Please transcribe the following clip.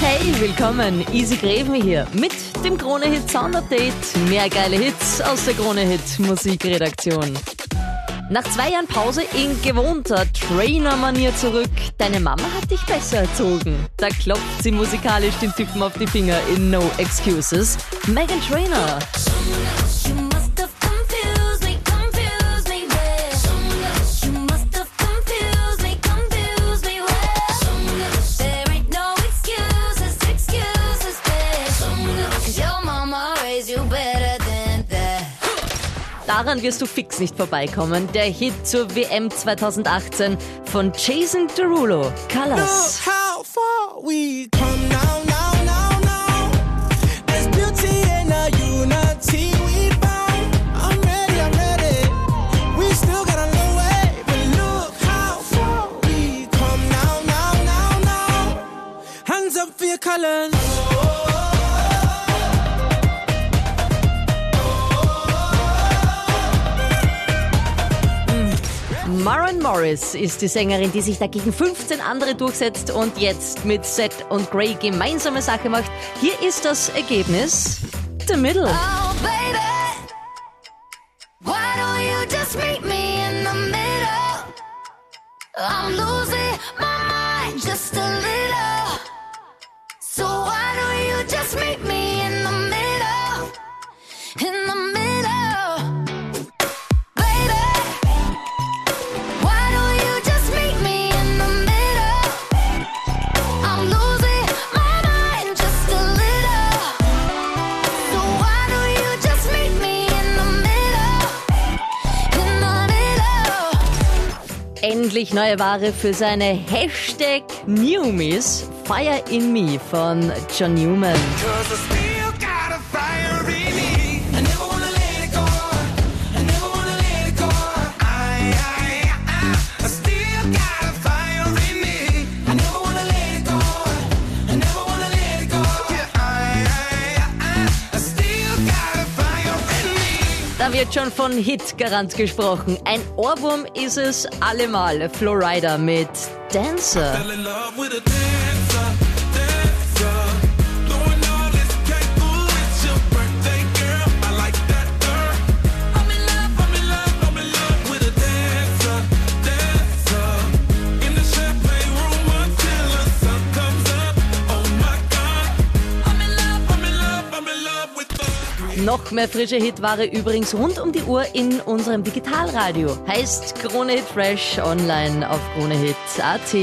Hey, willkommen, Easy Greven hier mit dem Krone Hit Sound Update. Mehr geile Hits aus der Krone Hit Musikredaktion. Nach zwei Jahren Pause in gewohnter Trainer-Manier zurück. Deine Mama hat dich besser erzogen. Da klopft sie musikalisch den Typen auf die Finger in No Excuses. Megan Trainer. Daran wirst du fix nicht vorbeikommen. Der Hit zur WM 2018 von Jason Derulo. Colors. Look Maren Morris ist die Sängerin, die sich dagegen 15 andere durchsetzt und jetzt mit Seth und Gray gemeinsame Sache macht. Hier ist das Ergebnis. The Middle. Oh, baby. Why don't you just meet me in the middle? I'm losing my mind just a little. So why don't you just meet me in the middle? In the Endlich neue Ware für seine Hashtag Newmies. Fire in Me von John Newman. Da wird schon von Hit-Garant gesprochen. Ein Ohrwurm ist es allemal. Florida mit dancer. Noch mehr frische Hitware übrigens rund um die Uhr in unserem Digitalradio. Heißt Krone Hit Fresh online auf kronehit.at.